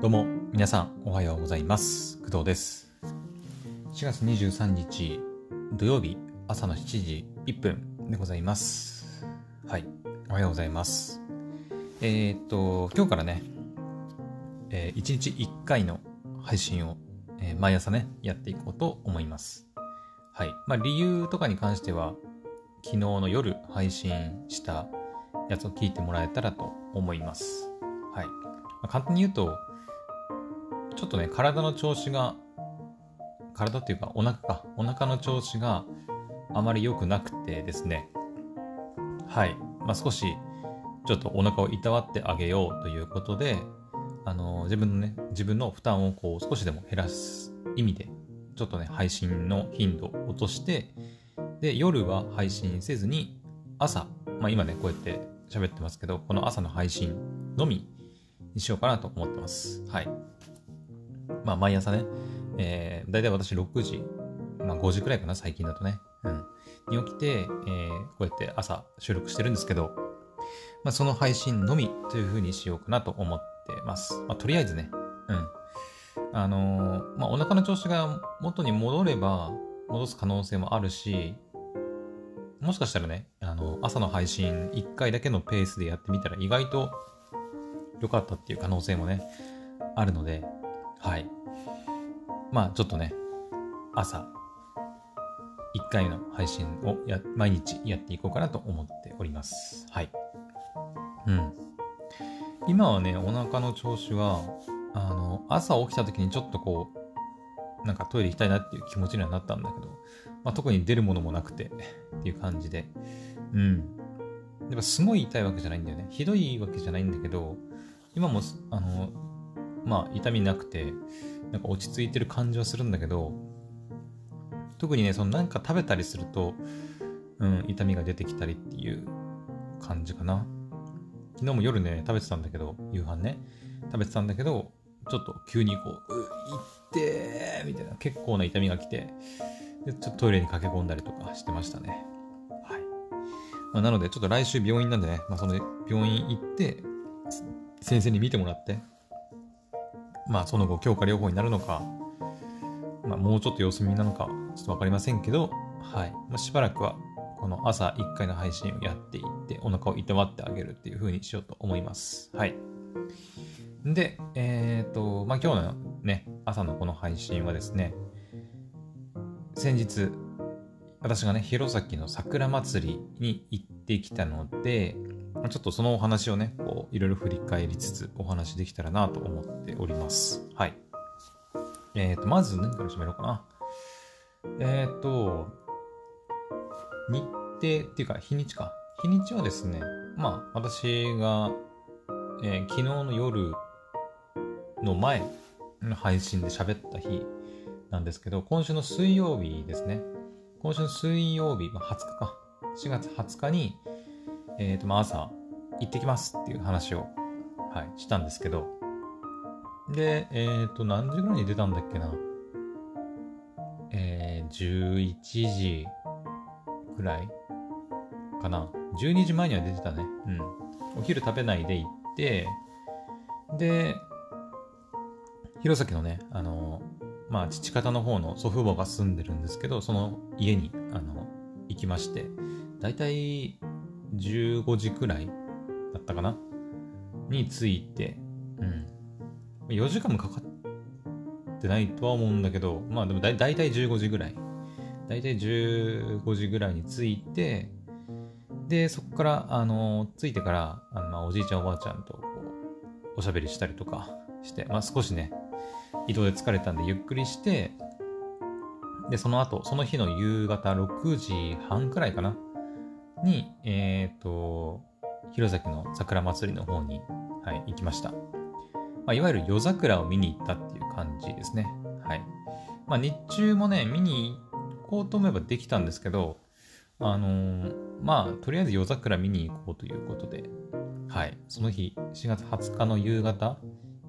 どうも、皆さん、おはようございます。工藤です。4月23日、土曜日、朝の7時1分でございます。はい、おはようございます。えー、っと、今日からね、え1日1回の配信を、えー毎朝ね、やっていこうと思います。はい。まあ、理由とかに関しては、昨日の夜配信したやつを聞いてもらえたらと思います。はい。まあ簡単に言うと、ちょっとね、体の調子が、体っていうかお腹か、お腹の調子があまり良くなくてですね、はい。まあ、少し、ちょっとお腹をいたわってあげようということで、あの自分のね、自分の負担をこう少しでも減らす意味で、ちょっとね、配信の頻度を落として、で、夜は配信せずに、朝、まあ今ね、こうやって喋ってますけど、この朝の配信のみにしようかなと思ってます。はい。まあ毎朝ね、えー、だいたい私6時、まあ5時くらいかな、最近だとね。うん。に起きて、えー、こうやって朝収録してるんですけど、まあその配信のみという風にしようかなと思ってます。まあとりあえずね、うん。あのーまあお腹の調子が元に戻れば、戻す可能性もあるし、もしかしたらね、あの、朝の配信1回だけのペースでやってみたら意外と良かったっていう可能性もね、あるので、はい。まあちょっとね、朝1回の配信をや毎日やっていこうかなと思っております。はい。うん。今はね、お腹の調子は、あの、朝起きた時にちょっとこう、なんかトイレ行きたいなっていう気持ちにはなったんだけど、まあ、特に出るものもなくてっていう感じで、うん。やっぱすごい痛いわけじゃないんだよね。ひどいわけじゃないんだけど、今もす、あの、まあ、痛みなくて、なんか落ち着いてる感じはするんだけど、特にね、そのなんか食べたりすると、うん、痛みが出てきたりっていう感じかな。昨日も夜ね、食べてたんだけど、夕飯ね、食べてたんだけど、ちょっと急にこう、う、いってーみたいな、結構な痛みが来て、で、ちょっとトイレに駆け込んだりとかしてましたね。はい。まあ、なので、ちょっと来週病院なんでね、まあ、その病院行って、先生に見てもらって、まあ、その後、強化療法になるのか、まあ、もうちょっと様子見なのか、ちょっとわかりませんけど、はい。まあ、しばらくは、この朝1回の配信をやっていって、お腹をいたわってあげるっていう風にしようと思います。はい。で、えっ、と、まあ、今日のね、朝のこの配信はですね、先日、私がね、弘前の桜祭りに行ってきたので、まあちょっとそのお話をね、こう、いろいろ振り返りつつお話できたらなと思っております。はい。えっ、と、まず何から締めろうかな。えっ、と、日程っていうか、日にちか。日にちはですね、まあ、私が、えー昨日の夜の前の配信で喋った日なんですけど、今週の水曜日ですね。今週の水曜日、まあ、20日か。4月20日に、えっ、と、まあ、朝、行ってきますっていう話を、はい、したんですけど、で、えっ、と、何時ぐらいに出たんだっけな。えー、11時くらいかな。12時前には出てたね。うん。お昼食べないで行って、で、弘前のね、あの、まあ、父方の方の祖父母が住んでるんですけど、その家に、あの、行きまして、だいたい15時くらいだったかな？に着いて、うん。4時間もかかってないとは思うんだけど、まあでもだいだいたい15時ぐらい。だいたい15時ぐらいに着いて、で、そこから、あの、着いてから、あのまあ、おじいちゃんおばあちゃんとこうおしゃべりしたりとかして、まあ少しね、移動で疲れたんでゆっくりして、で、その後、その日の夕方6時半くらいかなに、えっ、と、弘前の桜祭りの方に、はい、行きました。まあ、いわゆる夜桜を見に行ったっていう感じですね。はい。まあ、日中もね、見に行こうと思えばできたんですけど、あのーまあ、とりあえず夜桜見に行こうということで、はい。その日、4月20日の夕方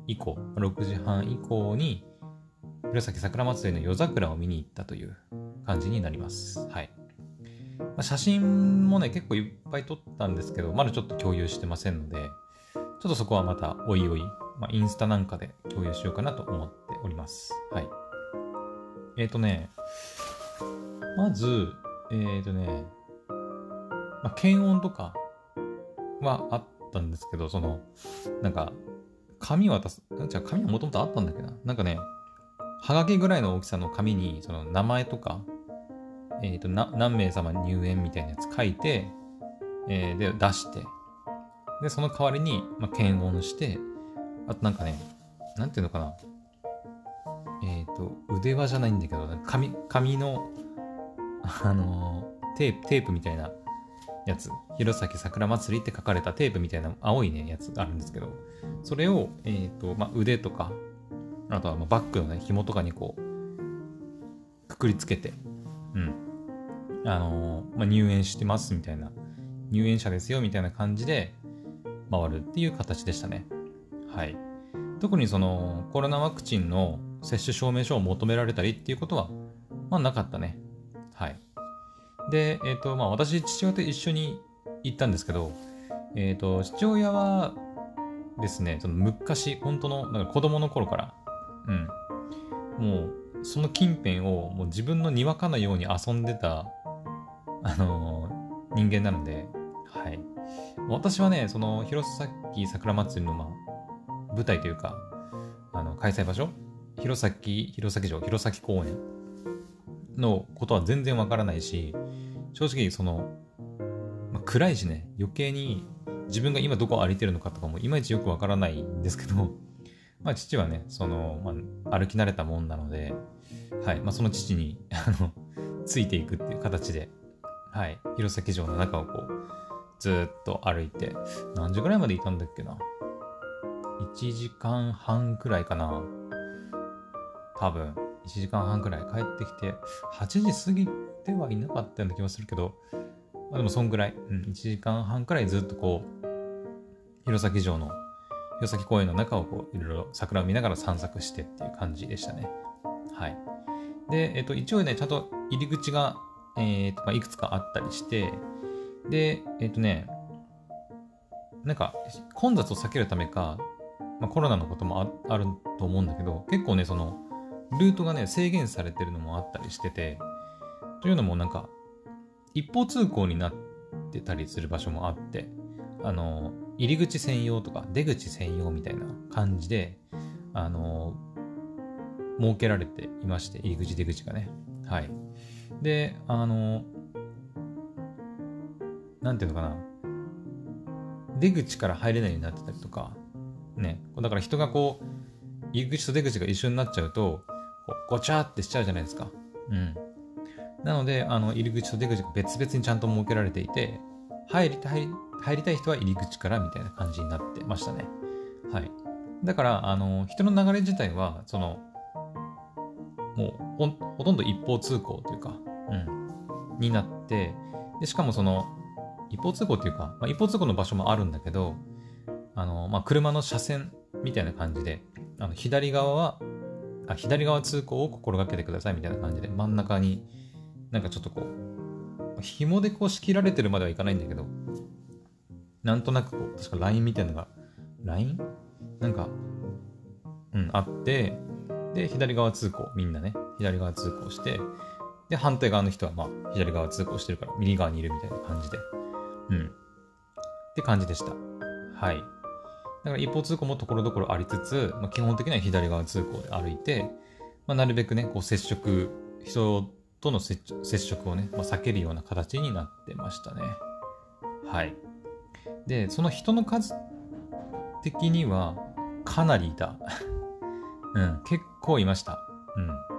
以降、6時半以降に、弘前桜祭りの夜桜を見に行ったという感じになります。はい。ま、写真もね、結構いっぱい撮ったんですけど、まだちょっと共有してませんので、ちょっとそこはまたおいおいまあ、インスタなんかで共有しようかなと思っております。はい。えっ、ー、とね、まず、えっ、ー、とね、まあ、検温とかはあったんですけど、その、なんか、紙渡す、じゃあ紙はもともとあったんだけどな？なんかね、はがきぐらいの大きさの紙に、その名前とか、え、ー、とな、何名様入園みたいなやつ書いて、えー、で、出して、で、その代わりに、まあ、検温して、あとなんかね、なんていうのかな。えっ、ー、と、腕輪じゃないんだけど、紙、紙の、あのー、テープ、テープみたいなやつ、弘前桜祭りって書かれたテープみたいな青いね、やつがあるんですけど、それを、え、ー、と、まあ、腕とか、あとはまあバッグのね、紐とかにこう、くくりつけて、うん。あの、まあ、入園してますみたいな、入園者ですよみたいな感じで回るっていう形でしたね。はい。特にそのコロナワクチンの接種証明書を求められたりっていうことは、まあなかったね。はい。で、えっ、ー、と、まあ私、父親と一緒に行ったんですけど、えっ、ー、と、父親はですね、その昔、本当の、なんか子供の頃から、うん、もう、その近辺をもう自分の庭かのように遊んでた、あのー、人間なので、はい。私はね、その、弘前桜祭りの、まあ、舞台というか、あの、開催場所？弘前、弘前城、弘前公園のことは全然わからないし、正直その、まあ、暗いしね、余計に自分が今どこ歩いてるのかとかもいまいちよくわからないんですけど、まあ父はね、その、まあ、歩き慣れたもんなので、はい、まあその父に、あの、ついていくっていう形で、はい、弘前城の中をこう、ずっと歩いて、何時ぐらいまでいたんだっけな？1時間半くらいかな。多分。1時間半くらい帰ってきて、8時過ぎてはいなかったような気もするけど、まあ、でもそんぐらい、うん、1時間半くらいずっとこう、弘前城の、弘前公園の中をこう、いろいろ桜を見ながら散策してっていう感じでしたね。はい。で、えっと、一応ね、ちゃんと入り口が、えー、と、まあ、いくつかあったりして、で、えっとね、なんか、混雑を避けるためか、まあ、コロナのこともあると思うんだけど、結構ね、その、ルートがね、制限されてるのもあったりしてて、というのもなんか、一方通行になってたりする場所もあって、あの、入り口専用とか出口専用みたいな感じで、あの、設けられていまして、入り口出口がね。はい。で、あの、なんていうのかな。出口から入れないようになってたりとか、ね。だから人がこう、入り口と出口が一緒になっちゃうと、ごちゃってしちゃうじゃないですか。うん。なので、あの、入り口と出口が別々にちゃんと設けられていて、入りたい、入りたい人は入り口からみたいな感じになってましたね。はい。だから、あの、人の流れ自体は、その、もうほ、ほとんど一方通行というか、うん、になって、で、しかもその、一方通行っていうか、まあ、一方通行の場所もあるんだけど、あの、まあ、車の車線みたいな感じで、あの、左側はあ、左側通行を心がけてくださいみたいな感じで、真ん中になんかちょっとこう、紐でこう仕切られてるまではいかないんだけど、なんとなくこう、確か LINE みたいなのが、LINE? なんか、うん、あって、で、左側通行、みんなね、左側通行して、で、反対側の人はまあ、左側通行してるから、右側にいるみたいな感じで、うん。って感じでした。はい。だから一方通行もところどころありつつ、まあ、基本的には左側通行で歩いて、まあ、なるべくね、こう接触、人との接触をね、まあ、避けるような形になってましたね。はい。で、その人の数的にはかなりいた。うん、結構いました。うん。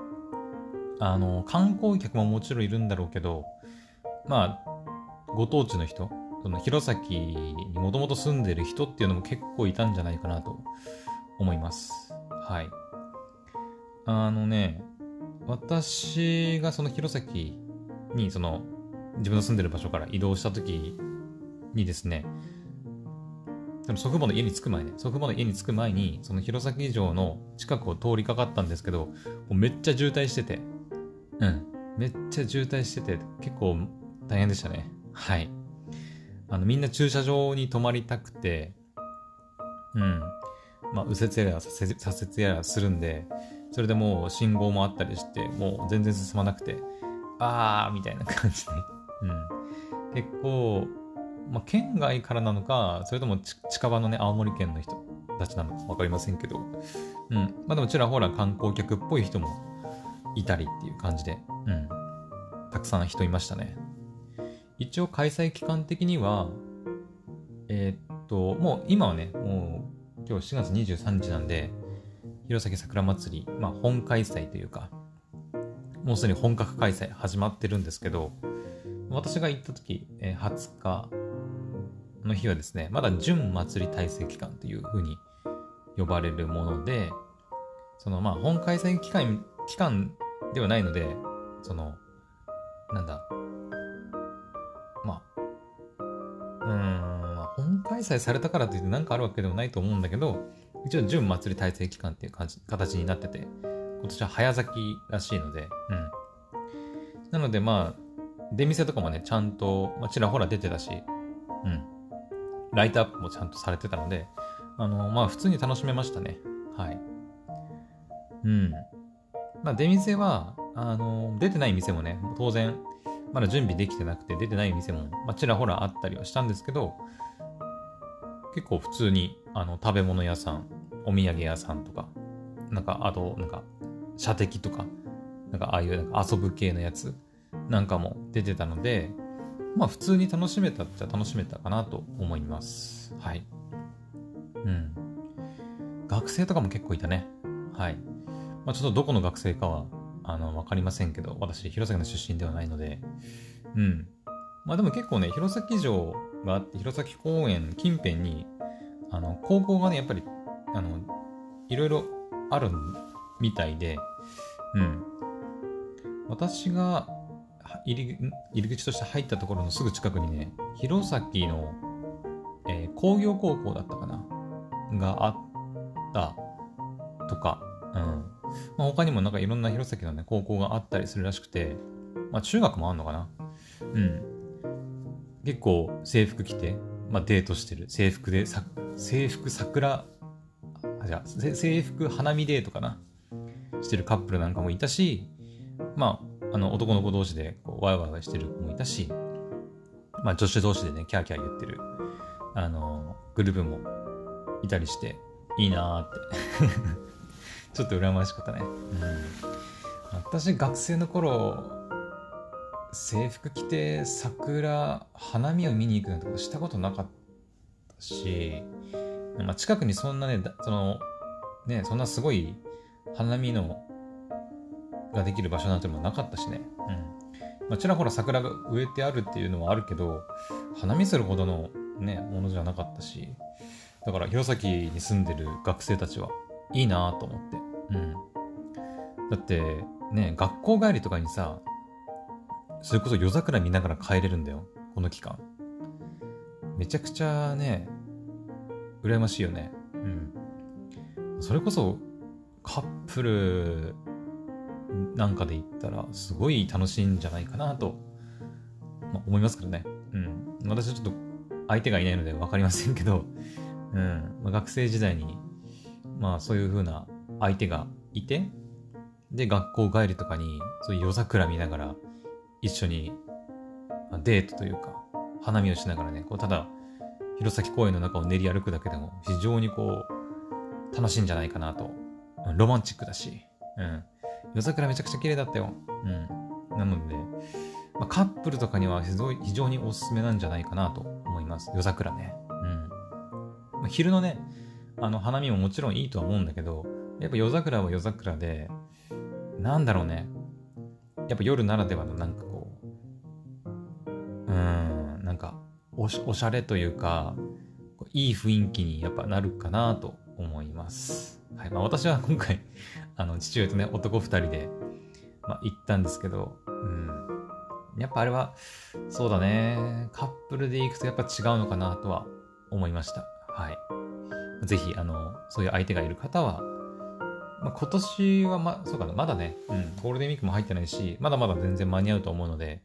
あの、観光客ももちろんいるんだろうけど、まあ、ご当地の人、その弘前にもともと住んでる人っていうのも結構いたんじゃないかなと思います。はい。あのね、私がその弘前にその自分の住んでる場所から移動した時にですね、でも祖父母の家に着く前ね、祖父母の家に着く前に、その弘前城の近くを通りかかったんですけど、もうめっちゃ渋滞してて、うん、めっちゃ渋滞してて、結構大変でしたね。はい。あの、みんな駐車場に泊まりたくて、うん。まあ、右折やら左折やらするんで、それでもう信号もあったりして、もう全然進まなくて、あーみたいな感じで、うん。結構、まあ、県外からなのか、それとも近場のね、青森県の人たちなのかわかりませんけど、うん。まあでもちらほら観光客っぽい人もいたりっていう感じで、うん。たくさん人いましたね。一応開催期間的には、えー、っと、もう今はね、もう今日4月23日なんで、弘前桜祭り、まあ本開催というか、もうすでに本格開催始まってるんですけど、私が行った時、えー、20日の日はですね、まだ準祭り体制期間という風に呼ばれるもので、そのまあ本開催期間、期間ではないので、その、なんだ、まあ、うーん、本開催されたからといって何かあるわけでもないと思うんだけど、一応準祭り体制期間っていう感じ形になってて、今年は早咲きらしいので、うん。なのでまあ、出店とかもね、ちゃんと、まあ、ちらほら出てたし、うん。ライトアップもちゃんとされてたので、あの、まあ普通に楽しめましたね。はい。うん。まあ出店は、あの、出てない店もね、当然、まだ準備できてなくて出てない店も、まあ、ちらほらあったりはしたんですけど、結構普通に、あの、食べ物屋さん、お土産屋さんとか、なんか、あと、なんか、射的とか、なんか、ああいうなんか遊ぶ系のやつなんかも出てたので、まあ、普通に楽しめたっちゃ楽しめたかなと思います。はい。うん。学生とかも結構いたね。はい。まあ、ちょっとどこの学生かはあの、わかりませんけど、私、弘前の出身ではないので、うん。まあでも結構ね、弘前城があって、弘前公園近辺に、あの、高校がね、やっぱり、あの、いろいろあるみたいで、うん。私が入り入り口として入ったところのすぐ近くにね、弘前の、えー、工業高校だったかな？があったとか、うん。まあ、他にもなんかいろんな弘前のね、高校があったりするらしくて、まあ中学もあんのかなうん。結構制服着て、まあデートしてる。制服で、制服桜、あ、じゃあ、制服花見デートかなしてるカップルなんかもいたし、まあ、あの男の子同士でこうワイワイしてる子もいたし、まあ女子同士でね、キャーキャー言ってる、あの、グループもいたりして、いいなーってちょっと羨ましかったね。うん。私、学生の頃、制服着て桜、花見を見に行くなんてことしたことなかったし、まあ、近くにそんなね、その、ね、そんなすごい花見のができる場所なんてもなかったしね。うん。まあ、ちらほら桜が植えてあるっていうのはあるけど、花見するほどのね、ものじゃなかったし、だから弘前に住んでる学生たちはいいなと思って。うん。だって、ね、学校帰りとかにさ、それこそ夜桜見ながら帰れるんだよ。この期間。めちゃくちゃね、羨ましいよね。うん。それこそ、カップルなんかで言ったら、すごい楽しいんじゃないかなと、まあ、思いますけどね。うん。私はちょっと相手がいないので分かりませんけど、うん。まあ、学生時代にまあそういう風な相手がいて、で、学校帰りとかに、そういう夜桜見ながら、一緒に、まあ、デートというか、花見をしながらね、こう、ただ、弘前公園の中を練り歩くだけでも、非常にこう、楽しいんじゃないかなと。ロマンチックだし、うん。夜桜めちゃくちゃ綺麗だったよ。うん。なので、まあ、カップルとかには非常におすすめなんじゃないかなと思います。夜桜ね。うん。まあ、昼のね、あの花見ももちろんいいとは思うんだけど、やっぱ夜桜は夜桜で、なんだろうね。やっぱ夜ならではのなんかこう、うん、なんかおしおしゃれというか、いい雰囲気にやっぱなるかなと思います。はい。まあ私は今回、あの、父親とね、男二人で、まあ行ったんですけど、うん。やっぱあれは、そうだね。カップルで行くとやっぱ違うのかなとは思いました。はい。ぜひ、あの、そういう相手がいる方は、まあ、今年はま、そうかな、まだね、うん、ゴールデンウィークも入ってないし、まだまだ全然間に合うと思うので、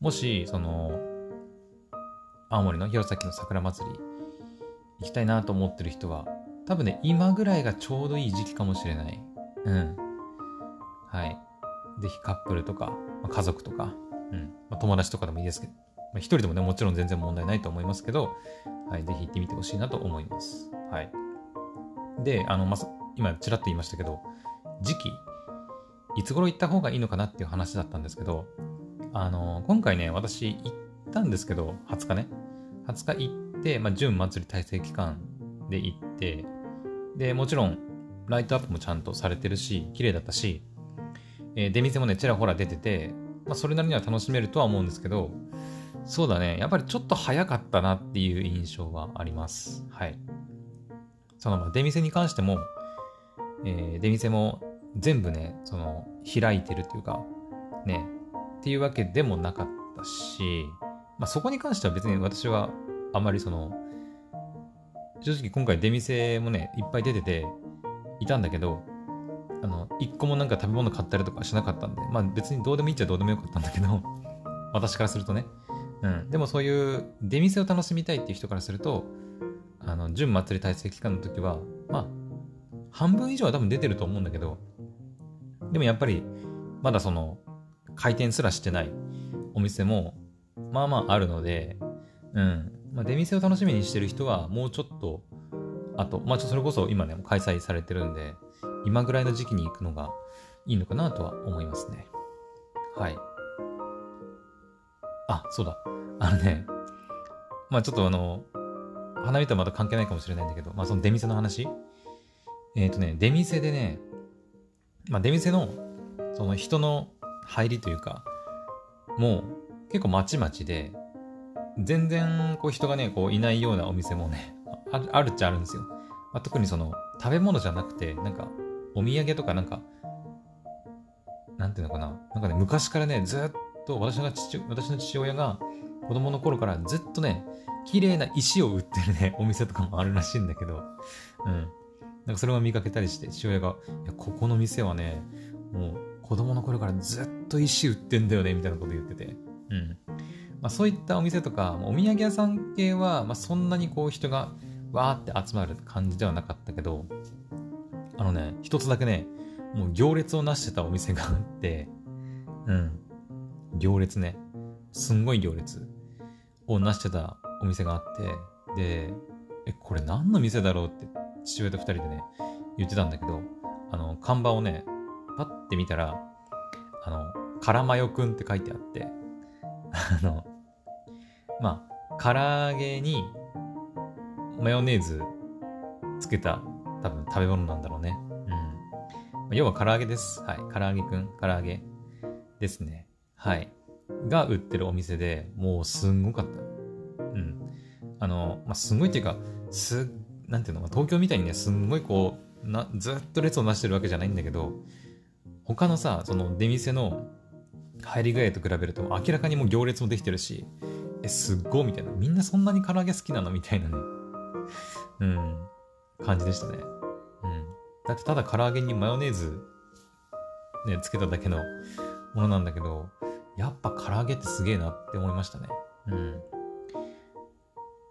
もし、その、青森の弘前の桜祭り、行きたいなと思ってる人は、多分ね、今ぐらいがちょうどいい時期かもしれない。うん。はい。ぜひカップルとか、まあ、家族とか、うん。まあ、友達とかでもいいですけど、まあ、一人でもね、もちろん全然問題ないと思いますけど、はい。ぜひ行ってみてほしいなと思います。はい。で、あの、ま、今、ちらっと言いましたけど、時期、いつ頃行った方がいいのかなっていう話だったんですけど、あの、今回ね、私行ったんですけど、20日ね。20日行って、まあ、準祭り体制期間で行って、で、もちろん、ライトアップもちゃんとされてるし、綺麗だったし、えー、出店もね、ちらほら出てて、まあ、それなりには楽しめるとは思うんですけど、そうだね、やっぱりちょっと早かったなっていう印象はあります。はい。その、まあ、出店に関しても、えー、出店も全部ね、その、開いてるというか、ね、っていうわけでもなかったし、まあ、そこに関しては別に私はあまりその、正直今回出店もね、いっぱい出てて、いたんだけど、あの、一個もなんか食べ物買ったりとかしなかったんで、まあ別にどうでもいいっちゃどうでもよかったんだけど、私からするとね。うん。でもそういう出店を楽しみたいっていう人からすると、あの、準祭り体制期間の時は、まあ、半分以上は多分出てると思うんだけど、でもやっぱり、まだその、開店すらしてないお店も、まあまああるので、うん。まあ、出店を楽しみにしてる人は、もうちょっと、あと、まあ、それこそ今ね、開催されてるんで、今ぐらいの時期に行くのがいいのかなとは思いますね。はい。あ、そうだ。あのね、まあちょっとあの、花見とはまた関係ないかもしれないんだけど、まあその出店の話えっ、ー、とね、出店でね、まあ出店の、その人の入りというか、もう結構まちまちで、全然こう人がね、こういないようなお店もね、あるっちゃあるんですよ。まあ、特にその食べ物じゃなくて、なんかお土産とかなんか、なんていうのかな。なんかね、昔からね、ずっと私の父私の父親が子供の頃からずっとね、綺麗な石を売ってるね、お店とかもあるらしいんだけど、うん。なんかそれを見かけたりして、父親が、いや、ここの店はね、もう子供の頃からずっと石売ってんだよね、みたいなこと言ってて。うん。まあ、そういったお店とか、お土産屋さん系は、まあ、そんなにこう人がわーって集まる感じではなかったけど、あのね、一つだけね、もう行列をなしてたお店があって、うん。行列ね。すんごい行列をなしてたお店があって、で、え、これ何の店だろうって父親と二人でね、言ってたんだけど、あの、看板をね、パッて見たら、あの、からまよくんって書いてあって、あの、まあ、唐揚げにマヨネーズつけた多分食べ物なんだろうね。うん。要は唐揚げです。はい。唐揚げくん、唐揚げですね。はい。が売ってるお店でもうすんごかった。あの、まあ、すごいっていうか、す、なんていうの、東京みたいにね、すんごいこう、な、ずっと列をなしてるわけじゃないんだけど、他のさ、その出店の入り具合と比べると明らかにもう行列もできてるし、え、すっごいみたいな。みんなそんなに唐揚げ好きなのみたいなね。うん。感じでしたね。うん。だってただ唐揚げにマヨネーズ、ね、つけただけのものなんだけど、やっぱ唐揚げってすげえなって思いましたね。うん。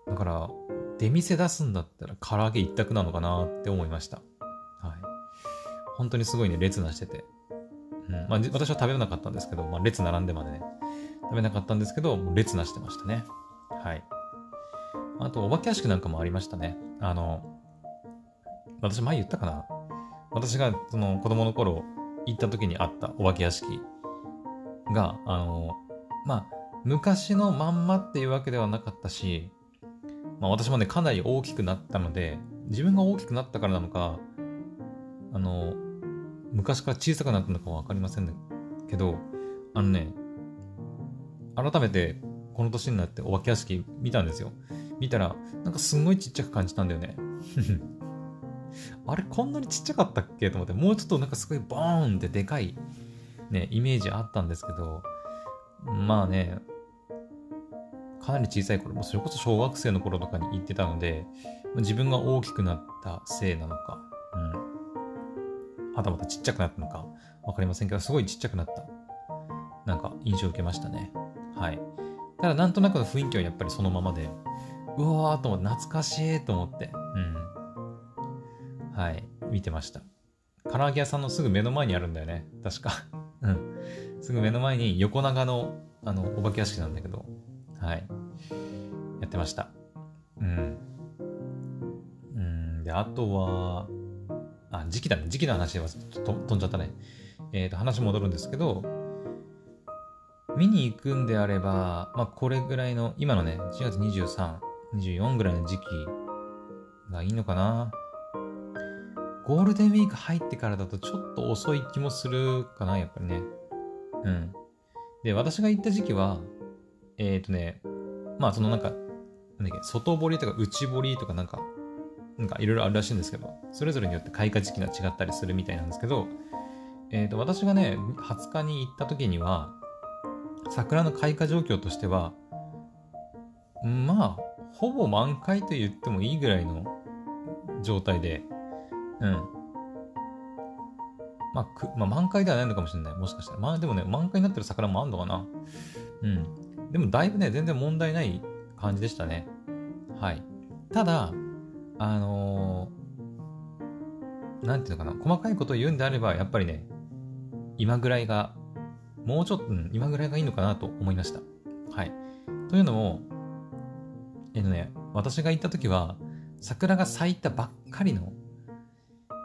だから、出店出すんだったら唐揚げ一択なのかなって思いました。はい。本当にすごいね、列なしてて。うん。まあ、私は食べなかったんですけど、まあ、列並んでまでね、食べなかったんですけど、もう列なしてましたね。はい。あと、お化け屋敷なんかもありましたね。あの、私前言ったかな？私がその子供の頃行った時にあったお化け屋敷が、あの、まあ、昔のまんまっていうわけではなかったし、まあ私もね、かなり大きくなったので、自分が大きくなったからなのか、あの、昔から小さくなったのかはわかりませんけど、あのね、改めてこの年になってお化け屋敷見たんですよ。見たら、なんかすんごいちっちゃく感じたんだよね。あれ、こんなにちっちゃかったっけ？と思って、もうちょっとなんかすごいボーンってでかい、ね、イメージあったんですけど、まあね、かなり小さい頃、もそれこそ小学生の頃とかに行ってたので、自分が大きくなったせいなのか、うん。はたまたちっちゃくなったのか、わかりませんけど、すごいちっちゃくなった、なんか印象を受けましたね。はい。ただなんとなくの雰囲気はやっぱりそのままで、うわーと思って、懐かしいと思って。うん。はい、見てました。唐揚げ屋さんのすぐ目の前にあるんだよね。確か。うん。すぐ目の前に横長の、あの、お化け屋敷なんだけど、はい。やってました。うん。うん、で、あとは、あ、時期だね。時期の話は飛んじゃったね。えっ、ー、と、話戻るんですけど、見に行くんであれば、まあ、これぐらいの、今のね、1月23、24ぐらいの時期がいいのかな。ゴールデンウィーク入ってからだとちょっと遅い気もするかな、やっぱりね。うん。で、私が行った時期は、えっ、ー、とね、まあそのなんか、なんだっけ、外堀とか内堀とかなんか、なんかいろいろあるらしいんですけど、それぞれによって開花時期が違ったりするみたいなんですけど、えっ、ー、と、私がね、20日に行った時には、桜の開花状況としては、まあ、ほぼ満開と言ってもいいぐらいの状態で、うん。まあ、くまあ、満開ではないのかもしれない。もしかしたら。まあ、でもね、満開になってる桜もあんのかな。うん。でも、だいぶね、全然問題ない感じでしたね。はい。ただ、あのー、なんていうのかな、細かいことを言うんであれば、やっぱりね、今ぐらいが、もうちょっと、今ぐらいがいいのかなと思いました。はい。というのも、えっとね、私が行った時は、桜が咲いたばっかりの、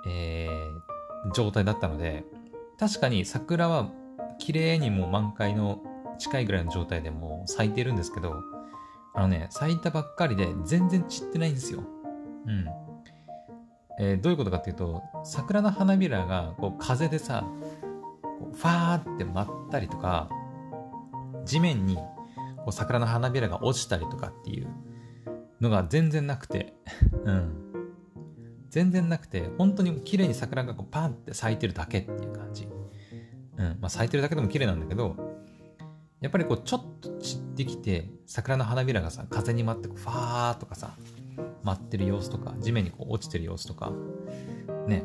えー、状態だったので、確かに桜は綺麗にもう満開の近いぐらいの状態でもう咲いてるんですけど、あのね、咲いたばっかりで全然散ってないんですよ。うん。えー、どういうことかっていうと、桜の花びらがこう風でさ、こうファーって舞ったりとか、地面にこう桜の花びらが落ちたりとかっていうのが全然なくて、うん。全然なくて、本当に綺麗に桜がこうパンって咲いてるだけっていう感じ。うん。まあ咲いてるだけでも綺麗なんだけど、やっぱりこうちょっと散ってきて、桜の花びらがさ、風に舞ってこうファーとかさ、舞ってる様子とか、地面にこう落ちてる様子とか、ね、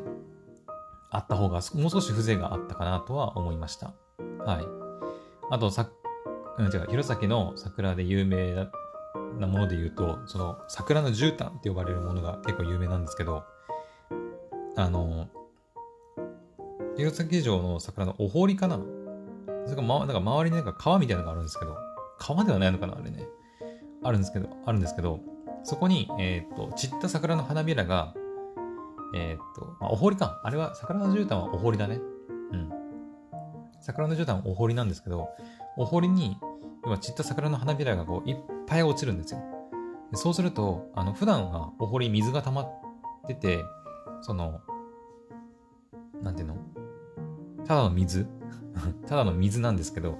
あった方がもう少し風情があったかなとは思いました。はい。あと、さ、うん、違う、弘前の桜で有名なもので言うと、その桜の絨毯って呼ばれるものが結構有名なんですけど、あの、弘前城の桜のお堀かなそれか、ま、なんか周りになんか川みたいなのがあるんですけど、川ではないのかなあれね。あるんですけど、あるんですけど、そこに、えっ、ー、と、散った桜の花びらが、えっ、ー、と、まあ、お堀か。あれは、桜の絨毯はお堀だね。うん。桜の絨毯はお堀なんですけど、お堀に、要は散った桜の花びらがこういっぱい落ちるんですよ。でそうすると、あの、普段はお堀水が溜まってて、その、なんていうの？ただの水 ただの水なんですけど、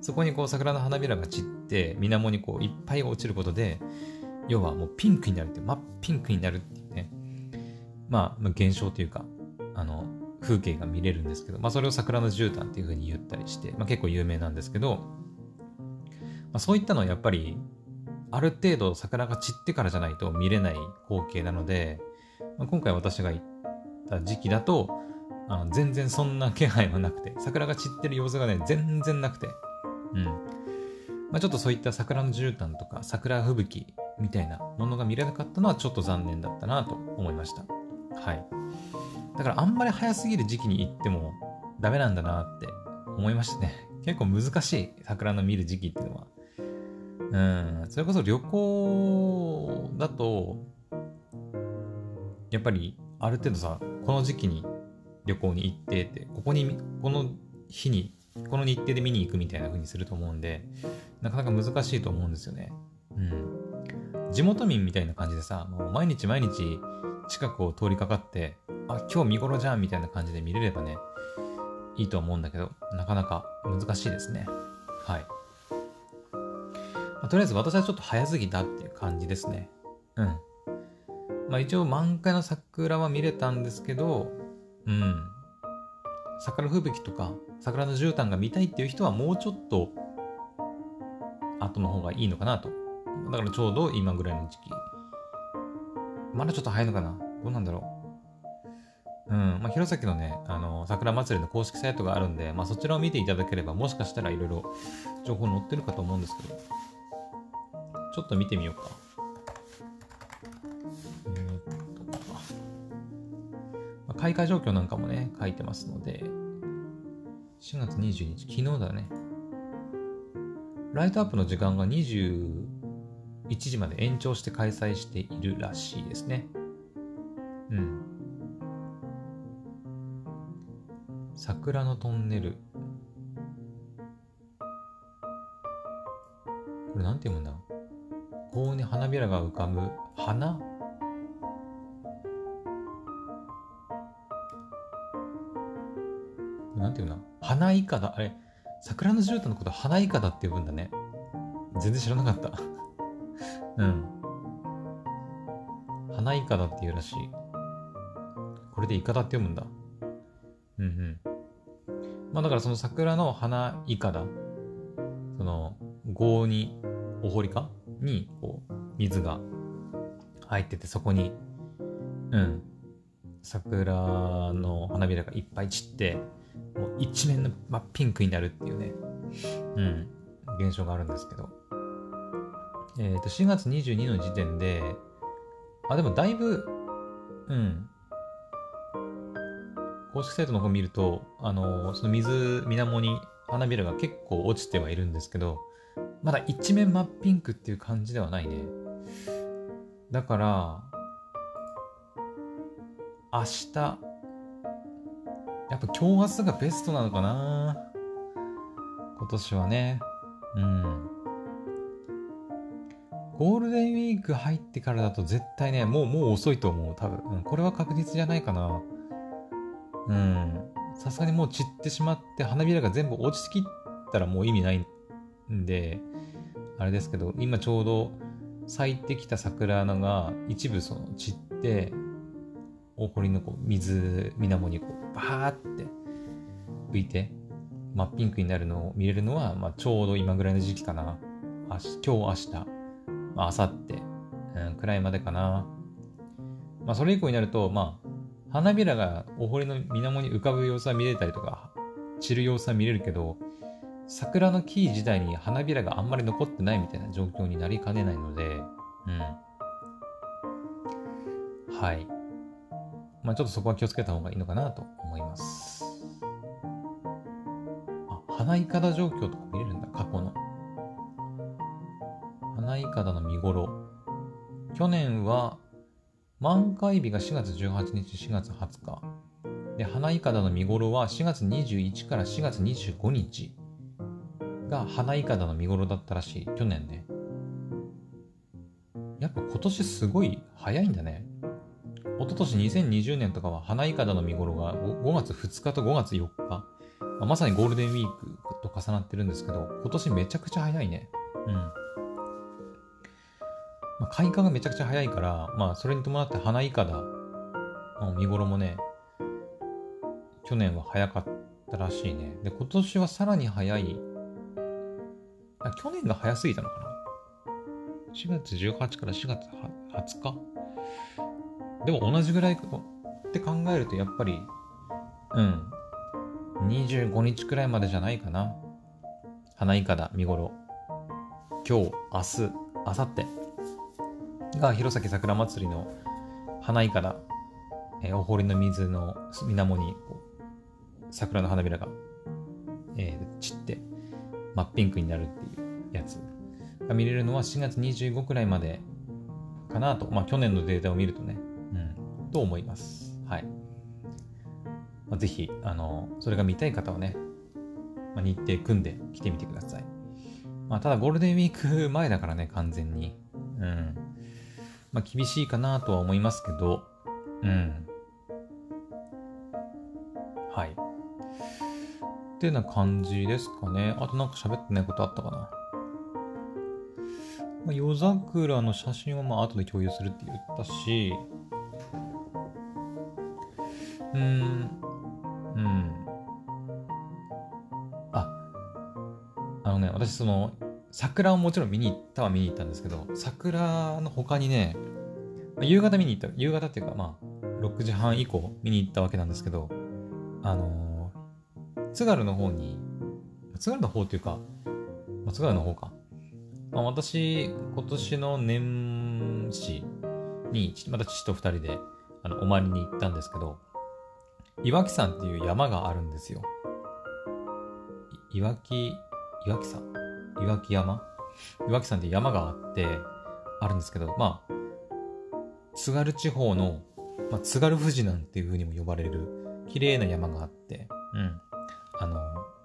そこにこう桜の花びらが散って、水面にこういっぱい落ちることで、要はもうピンクになるって、真っピンクになるっていうね、まあ、現象というか、あの、風景が見れるんですけど、まあそれを桜の絨毯っていう風に言ったりして、まあ結構有名なんですけど、まあ、そういったのはやっぱり、ある程度桜が散ってからじゃないと見れない光景なので、まあ、今回私が行った時期だと、あの全然そんな気配はなくて、桜が散ってる様子がね、全然なくて、うん。まあ、ちょっとそういった桜の絨毯とか桜吹雪みたいなものが見れなかったのはちょっと残念だったなと思いました。はい。だからあんまり早すぎる時期に行ってもダメなんだなって思いましたね。結構難しい桜の見る時期っていうのは。うん、それこそ旅行だと、やっぱりある程度さ、この時期に旅行に行ってって、ここに、この日に、この日程で見に行くみたいな風にすると思うんで、なかなか難しいと思うんですよね。うん。地元民みたいな感じでさ、もう毎日毎日近くを通りかかって、あ、今日見頃じゃんみたいな感じで見れればね、いいと思うんだけど、なかなか難しいですね。はい。まあ、とりあえず私はちょっと早すぎたっていう感じですね。うん。まあ一応満開の桜は見れたんですけど、うん。桜吹雪とか桜の絨毯が見たいっていう人はもうちょっと後の方がいいのかなと。だからちょうど今ぐらいの時期。まだちょっと早いのかな？どうなんだろう？うん。まあ、弘前のね、あの、桜祭りの公式サイトがあるんで、まあ、そちらを見ていただければ、もしかしたらいろいろ情報載ってるかと思うんですけど、ちょっと見てみようか。開花状況なんかもね、書いてますので、4月22日、昨日だね。ライトアップの時間が21時まで延長して開催しているらしいですね。うん。桜のトンネル。これなんて読むんだ？こうね、花びらが浮かぶ花？なんていうの？花いかだ。あれ、桜の絨毯のこと花いかだって呼ぶんだね。全然知らなかった。うん。花いかだっていうらしい。これでいかだって読むんだ。うんうん。まあだからその桜の花いかだ。その、郷に、お堀か？に、こう、水が入ってて、そこに、うん、桜の花びらがいっぱい散って、一面の真っピンクになるっていうね、うん、現象があるんですけど。えっ、ー、と、4月22の時点で、あ、でもだいぶ、うん、公式サイトの方見ると、あの、その水、水面に花びらが結構落ちてはいるんですけど、まだ一面真っピンクっていう感じではないね。だから、明日、やっぱ今日明日がベストなのかな今年はね。うん。ゴールデンウィーク入ってからだと絶対ね、もう、もう遅いと思う、多分。うん、これは確実じゃないかな。うん。さすがにもう散ってしまって、花びらが全部落ちきったらもう意味ないんで、あれですけど、今ちょうど咲いてきた桜のが一部その散って、大堀のこう水水面にこうバーって浮いて真っピンクになるのを見れるのは、まあ、ちょうど今ぐらいの時期かな。今日、明日、あ、明後日、うん、くらいまでかな。まあ、それ以降になると、まあ、花びらがお堀の水面に浮かぶ様子は見れたりとか、散る様子は見れるけど、桜の木自体に花びらがあんまり残ってないみたいな状況になりかねないので、うん。はい。まあちょっとそこは気をつけた方がいいのかなと思います。あ、花いかだ状況とか見れるんだ、過去の。花いかだの見頃。去年は満開日が4月18日、4月20日。で、花いかだの見頃は4月21から4月25日が花いかだの見頃だったらしい。去年ね。やっぱ今年すごい早いんだね。一昨年2020年とかは花いかだの見頃が 5, 5月2日と5月4日、まあ、まさにゴールデンウィークと重なってるんですけど、今年めちゃくちゃ早いね。うん。まあ、開花がめちゃくちゃ早いから、まあそれに伴って花いかだの見頃もね、去年は早かったらしいね。で、今年はさらに早い。あ、去年が早すぎたのかな ?4 月18から4月20日？でも同じぐらいって考えるとやっぱり、うん、25日くらいまでじゃないかな。花いかだ見頃。今日、明日、明後日が弘前桜祭りの花いかだ、えー、お堀の水の水面に桜の花びらが、えー、散って真っピンクになるっていうやつが見れるのは4月25くらいまでかなと。まあ去年のデータを見るとね。と思います。はい。まあ、ぜひ、あの、それが見たい方はね、まあ、日程組んで来てみてください。まあ、ただゴールデンウィーク前だからね、完全に。うん。まあ、厳しいかなとは思いますけど、うん。はい。っていうような感じですかね。あとなんか喋ってないことあったかな。ま、夜桜の写真はまあ後で共有するって言ったし、うん、うん。あ、あのね、私その、桜をもちろん見に行ったは見に行ったんですけど、桜の他にね、夕方見に行った、夕方っていうかまあ、6時半以降見に行ったわけなんですけど、あのー、津軽の方に、津軽の方っていうか、まあ、津軽の方か。まあ、私、今年の年始に、また父と二人で、あの、お参りに行ったんですけど、岩木山っていう山があるんですよ。岩木、岩木山？岩木山？岩木山って山があって、あるんですけど、まあ、津軽地方の、まあ、津軽富士なんていう風にも呼ばれる綺麗な山があって、うん。あの、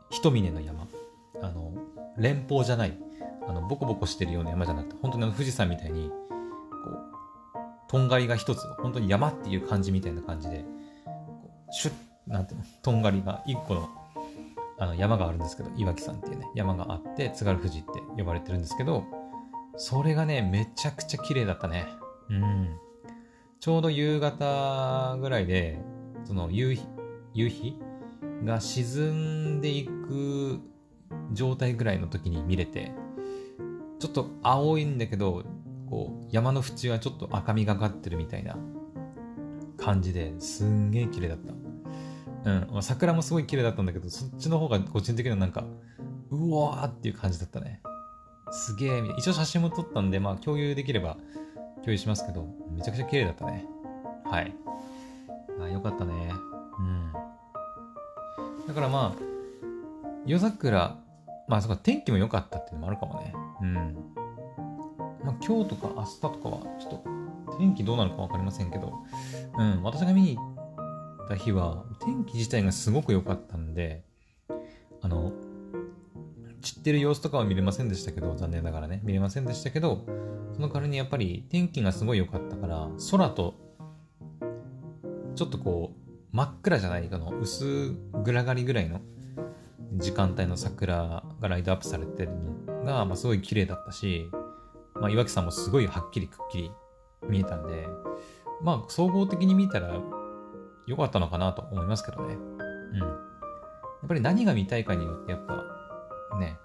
一峰の山。あの、連峰じゃない。あの、ボコボコしてるような山じゃなくて、本当にあの富士山みたいに、こう、とんがりが一つ、本当に山っていう感じみたいな感じで、シュッ、なんていうの、とんがりが一個のあの山があるんですけど、岩木山っていうね、山があって、津軽富士って呼ばれてるんですけど、それがね、めちゃくちゃ綺麗だったね。うん。ちょうど夕方ぐらいで、その夕日、夕日が沈んでいく状態ぐらいの時に見れて、ちょっと青いんだけど、こう、山の縁はちょっと赤みがかってるみたいな感じですんげえ綺麗だった。うん。桜もすごい綺麗だったんだけど、そっちの方が個人的にはなんか、うわーっていう感じだったね。すげえ、一応写真も撮ったんで、まあ共有できれば共有しますけど、めちゃくちゃ綺麗だったね。はい。あ、よかったね。うん。だからまあ、夜桜、まあそこ天気も良かったっていうのもあるかもね。うん。まあ今日とか明日とかはちょっと天気どうなるかわかりませんけど、うん、私が見に行った日は天気自体がすごく良かったんで、あの、散ってる様子とかは見れませんでしたけど、残念ながらね、見れませんでしたけど、その代わりにやっぱり天気がすごい良かったから、空と、ちょっとこう、真っ暗じゃないかの、薄暗がりぐらいの時間帯の桜がライトアップされてるのが、まあ、すごい綺麗だったし、まあ、岩木さんもすごいはっきりくっきり見えたんで、まあ、総合的に見たら良かったのかなと思いますけどね。うん。やっぱり何が見たいかによって、やっぱ、ね、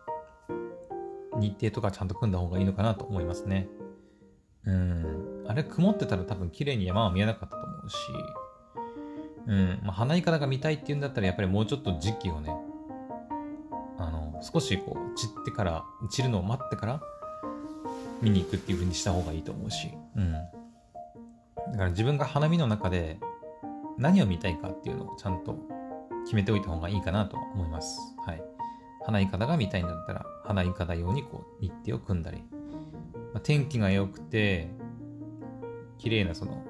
日程とかちゃんと組んだ方がいいのかなと思いますね。うん。あれ曇ってたら多分綺麗に山は見えなかったと思うし、うん。まあ、花いかだが見たいっていうんだったらやっぱりもうちょっと時期をね、あの、少しこう散ってから、散るのを待ってから見に行くっていう風にした方がいいと思うし、うん。だから自分が花見の中で何を見たいかっていうのをちゃんと決めておいた方がいいかなと思います。はい。花いかだが見たいんだったら、花いかだ用にこう日程を組んだり、まあ、天気が良くて、綺麗なその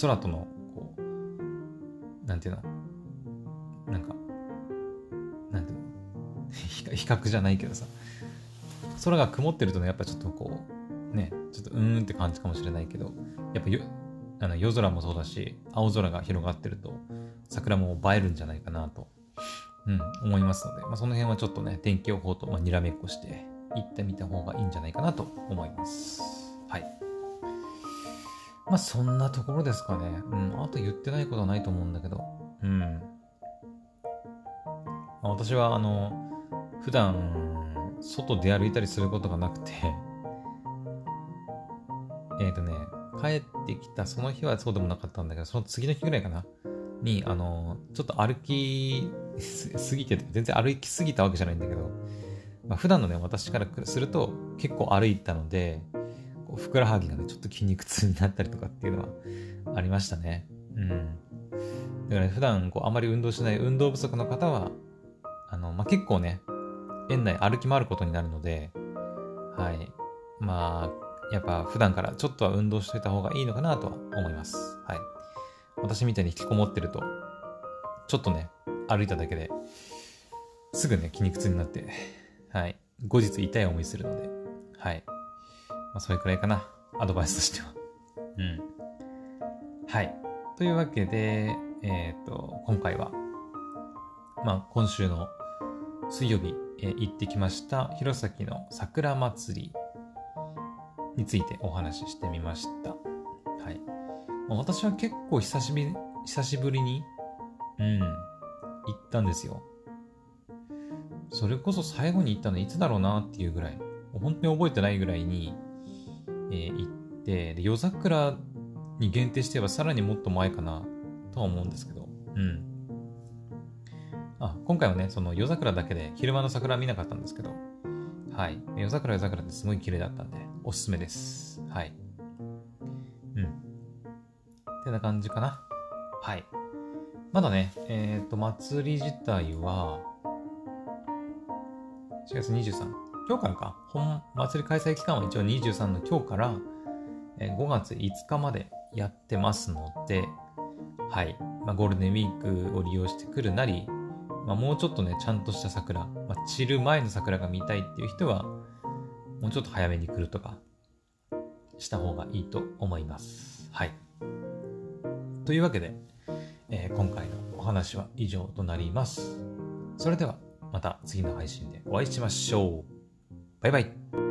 空とのこう、なんていうの、なんか、なんていうの、比較じゃないけどさ、空が曇ってるとね、やっぱちょっとこう、ね、ちょっとうーんって感じかもしれないけど、やっぱよあの夜空もそうだし、青空が広がってると、桜も映えるんじゃないかなと、うん、思いますので、まあ、その辺はちょっとね、天気予報と、まあ、にらめっこして行ってみた方がいいんじゃないかなと思います。はい。まあ、そんなところですかね。うん、あと言ってないことはないと思うんだけど、うん。まあ、私は、あの、普段、外で歩いたりすることがなくて、えっ、ー、とね、帰ってきたその日はそうでもなかったんだけど、その次の日ぐらいかな？に、あの、ちょっと歩きすぎて、全然歩きすぎたわけじゃないんだけど、まあ、普段のね、私からすると結構歩いたので、こうふくらはぎがね、ちょっと筋肉痛になったりとかっていうのはありましたね。うん。だから、ね、普段こうあまり運動しない運動不足の方は、あの、まあ、結構ね、園内歩き回ることになるので、はい。まあ、やっぱ普段からちょっとは運動しといた方がいいのかなとは思います。はい。私みたいに引きこもってると、ちょっとね、歩いただけで、すぐね、筋肉痛になって、はい。後日痛い思いするので、はい。まあ、それくらいかな。アドバイスとしては。うん。はい。というわけで、えっ、ー、と、今回は、まあ、今週の水曜日、えー、行ってきました、弘前の桜祭りについてお話ししてみました。はい。私は結構久しぶり、久しぶりに、うん、行ったんですよ。それこそ最後に行ったのいつだろうなっていうぐらい、本当に覚えてないぐらいに、えー、行って、で、夜桜に限定してはさらにもっと前かなとは思うんですけど、うん。あ、今回はね、その夜桜だけで昼間の桜は見なかったんですけど、はい。夜桜夜桜ってすごい綺麗だったんで、おすすめです。はい。うん。てな感じかな。はい。まだね、えっ、ー、と、祭り自体は、4月23、今日からか、本祭り開催期間は一応23の今日から、えー、5月5日までやってますので、はい。まあ、ゴールデンウィークを利用してくるなり、まあ、もうちょっとね、ちゃんとした桜、まあ、散る前の桜が見たいっていう人は、もうちょっと早めに来るとか、した方がいいと思います。はい。というわけで、えー、今回のお話は以上となります。それではまた次の配信でお会いしましょう。バイバイ。